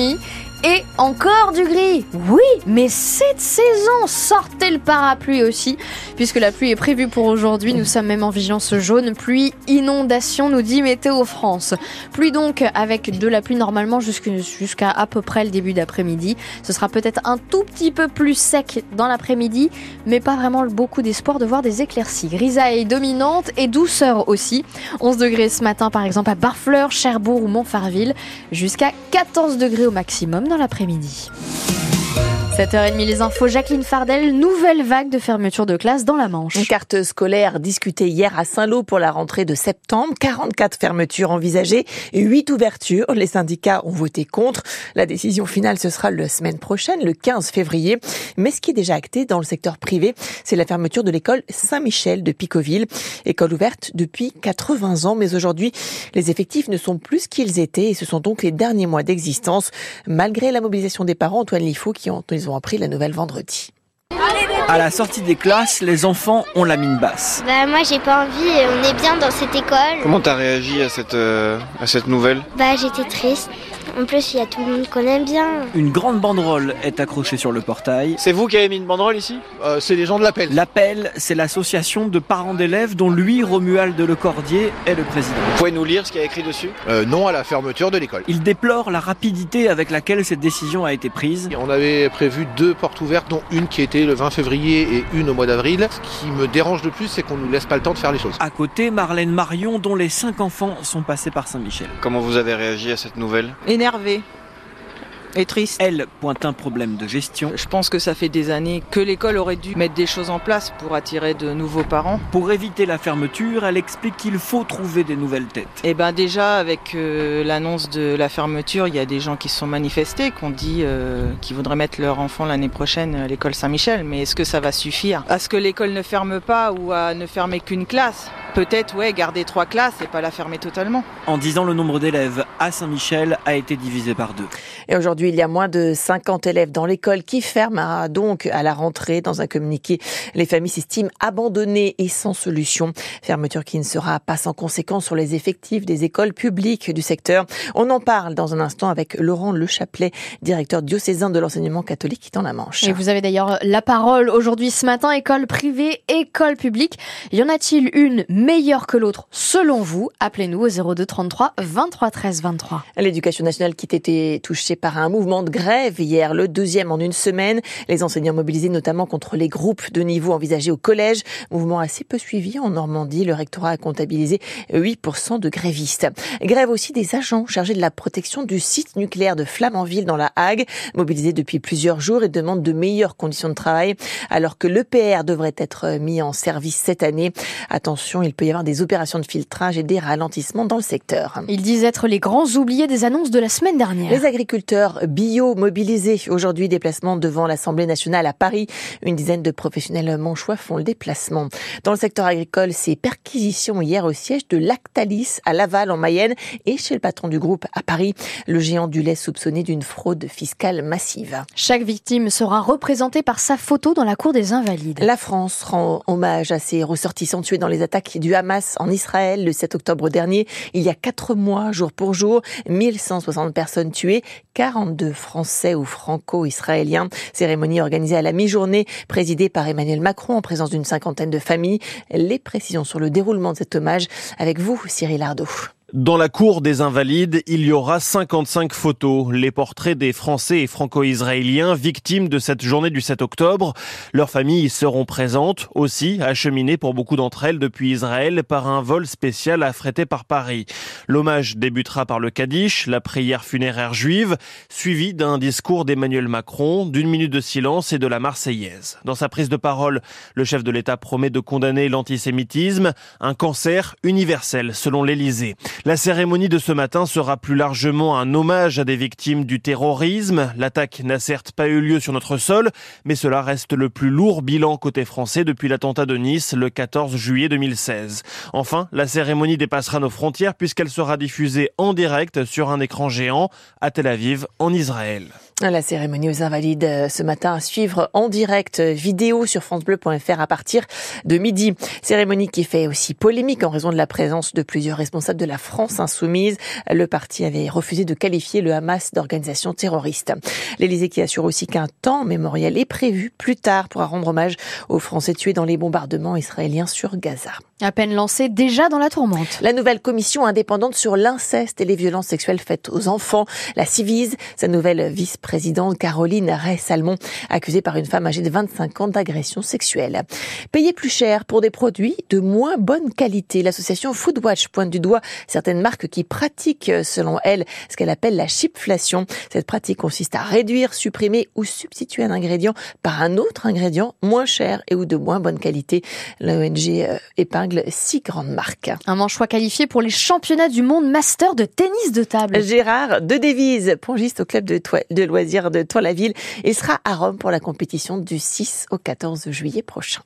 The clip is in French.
음 et encore du gris. Oui, mais cette saison, sortez le parapluie aussi, puisque la pluie est prévue pour aujourd'hui. Nous sommes même en vigilance jaune. Pluie, inondation, nous dit Météo France. Pluie donc avec de la pluie normalement jusqu'à à peu près le début d'après-midi. Ce sera peut-être un tout petit peu plus sec dans l'après-midi, mais pas vraiment beaucoup d'espoir de voir des éclaircies. Grisaille dominante et douceur aussi. 11 degrés ce matin par exemple à Barfleur, Cherbourg ou Montfarville, jusqu'à 14 degrés au maximum dans l'après-midi. 7h30 les infos, Jacqueline Fardel, nouvelle vague de fermeture de classe dans la Manche. Une carte scolaire discutée hier à Saint-Lô pour la rentrée de septembre, 44 fermetures envisagées et 8 ouvertures. Les syndicats ont voté contre. La décision finale, ce sera la semaine prochaine, le 15 février. Mais ce qui est déjà acté dans le secteur privé, c'est la fermeture de l'école Saint-Michel de Picoville. École ouverte depuis 80 ans, mais aujourd'hui, les effectifs ne sont plus ce qu'ils étaient et ce sont donc les derniers mois d'existence, malgré la mobilisation des parents, Antoine Lifou, qui ont ont appris la nouvelle vendredi. À la sortie des classes, les enfants ont la mine basse. Bah moi j'ai pas envie, on est bien dans cette école. Comment t'as réagi à cette, euh, à cette nouvelle? Bah j'étais triste. En plus, il y a tout le monde qu'on aime bien. Une grande banderole est accrochée sur le portail. C'est vous qui avez mis une banderole ici euh, C'est les gens de l'Appel. L'Appel, c'est l'association de parents d'élèves dont lui, Romuald Lecordier, est le président. Vous pouvez nous lire ce qu'il y a écrit dessus euh, Non à la fermeture de l'école. Il déplore la rapidité avec laquelle cette décision a été prise. On avait prévu deux portes ouvertes, dont une qui était le 20 février et une au mois d'avril. Ce qui me dérange le plus, c'est qu'on nous laisse pas le temps de faire les choses. À côté, Marlène Marion, dont les cinq enfants sont passés par Saint-Michel. Comment vous avez réagi à cette nouvelle? Énervé Hervé et triste. Elle pointe un problème de gestion. Je pense que ça fait des années que l'école aurait dû mettre des choses en place pour attirer de nouveaux parents. Pour éviter la fermeture, elle explique qu'il faut trouver des nouvelles têtes. Et eh ben déjà avec euh, l'annonce de la fermeture, il y a des gens qui se sont manifestés, qui ont dit euh, qu'ils voudraient mettre leur enfant l'année prochaine à l'école Saint-Michel. Mais est-ce que ça va suffire? À ce que l'école ne ferme pas ou à ne fermer qu'une classe? Peut-être, ouais, garder trois classes et pas la fermer totalement. En disant le nombre d'élèves à Saint-Michel a été divisé par deux. Et aujourd'hui, il y a moins de 50 élèves dans l'école qui fermera donc à la rentrée. Dans un communiqué, les familles s'estiment abandonnées et sans solution. Fermeture qui ne sera pas sans conséquence sur les effectifs des écoles publiques du secteur. On en parle dans un instant avec Laurent Le Chapelet, directeur diocésain de l'enseignement catholique dans la Manche. Et vous avez d'ailleurs la parole aujourd'hui ce matin, école privée, école publique. Y en a-t-il une meilleure que l'autre? Selon vous Appelez-nous au 02 33 23 13 23. L'éducation nationale qui était touchée par un mouvement de grève hier, le deuxième en une semaine. Les enseignants mobilisés notamment contre les groupes de niveau envisagés au collège. Mouvement assez peu suivi en Normandie. Le rectorat a comptabilisé 8% de grévistes. Grève aussi des agents chargés de la protection du site nucléaire de Flamanville dans la Hague, mobilisés depuis plusieurs jours et demandent de meilleures conditions de travail alors que l'EPR devrait être mis en service cette année. Attention, il peut y avoir des opérations de filtrage et des ralentissements dans le secteur. Ils disent être les grands oubliés des annonces de la semaine dernière. Les agriculteurs bio mobilisés aujourd'hui, déplacement devant l'Assemblée nationale à Paris. Une dizaine de professionnels manchois font le déplacement. Dans le secteur agricole, c'est perquisition hier au siège de Lactalis à Laval en Mayenne et chez le patron du groupe à Paris, le géant du lait soupçonné d'une fraude fiscale massive. Chaque victime sera représentée par sa photo dans la cour des Invalides. La France rend hommage à ses ressortissants tués dans les attaques du Hamas en Israël le 7 octobre dernier. Il y a quatre mois, jour pour jour, 1160 personnes tuées, 42 Français ou franco-israéliens. Cérémonie organisée à la mi-journée, présidée par Emmanuel Macron en présence d'une cinquantaine de familles. Les précisions sur le déroulement de cet hommage avec vous, Cyril Ardo. Dans la cour des Invalides, il y aura 55 photos, les portraits des Français et Franco-Israéliens victimes de cette journée du 7 octobre. Leurs familles seront présentes, aussi acheminées pour beaucoup d'entre elles depuis Israël par un vol spécial affrété par Paris. L'hommage débutera par le Kaddish, la prière funéraire juive, suivi d'un discours d'Emmanuel Macron, d'une minute de silence et de la Marseillaise. Dans sa prise de parole, le chef de l'État promet de condamner l'antisémitisme, un cancer universel selon l'Élysée. La cérémonie de ce matin sera plus largement un hommage à des victimes du terrorisme. L'attaque n'a certes pas eu lieu sur notre sol, mais cela reste le plus lourd bilan côté français depuis l'attentat de Nice le 14 juillet 2016. Enfin, la cérémonie dépassera nos frontières puisqu'elle sera diffusée en direct sur un écran géant à Tel Aviv, en Israël. La cérémonie aux Invalides euh, ce matin à suivre en direct euh, vidéo sur francebleu.fr à partir de midi. Cérémonie qui fait aussi polémique en raison de la présence de plusieurs responsables de la France insoumise. Le parti avait refusé de qualifier le Hamas d'organisation terroriste. L'Élysée qui assure aussi qu'un temps mémoriel est prévu plus tard pour rendre hommage aux Français tués dans les bombardements israéliens sur Gaza. À peine lancée, déjà dans la tourmente. La nouvelle commission indépendante sur l'inceste et les violences sexuelles faites aux enfants, la Civise, sa nouvelle vice-présidente présidente Caroline Ray-Salmon, accusée par une femme âgée de 25 ans d'agression sexuelle. Payer plus cher pour des produits de moins bonne qualité. L'association Foodwatch pointe du doigt certaines marques qui pratiquent, selon elle, ce qu'elle appelle la chipflation. Cette pratique consiste à réduire, supprimer ou substituer un ingrédient par un autre ingrédient moins cher et ou de moins bonne qualité. L'ONG euh, épingle six grandes marques. Un manchois qualifié pour les championnats du monde master de tennis de table. Gérard de Devise, pongiste au club de, de loisirs de Tour-la-Ville. Il sera à Rome pour la compétition du 6 au 14 juillet prochain.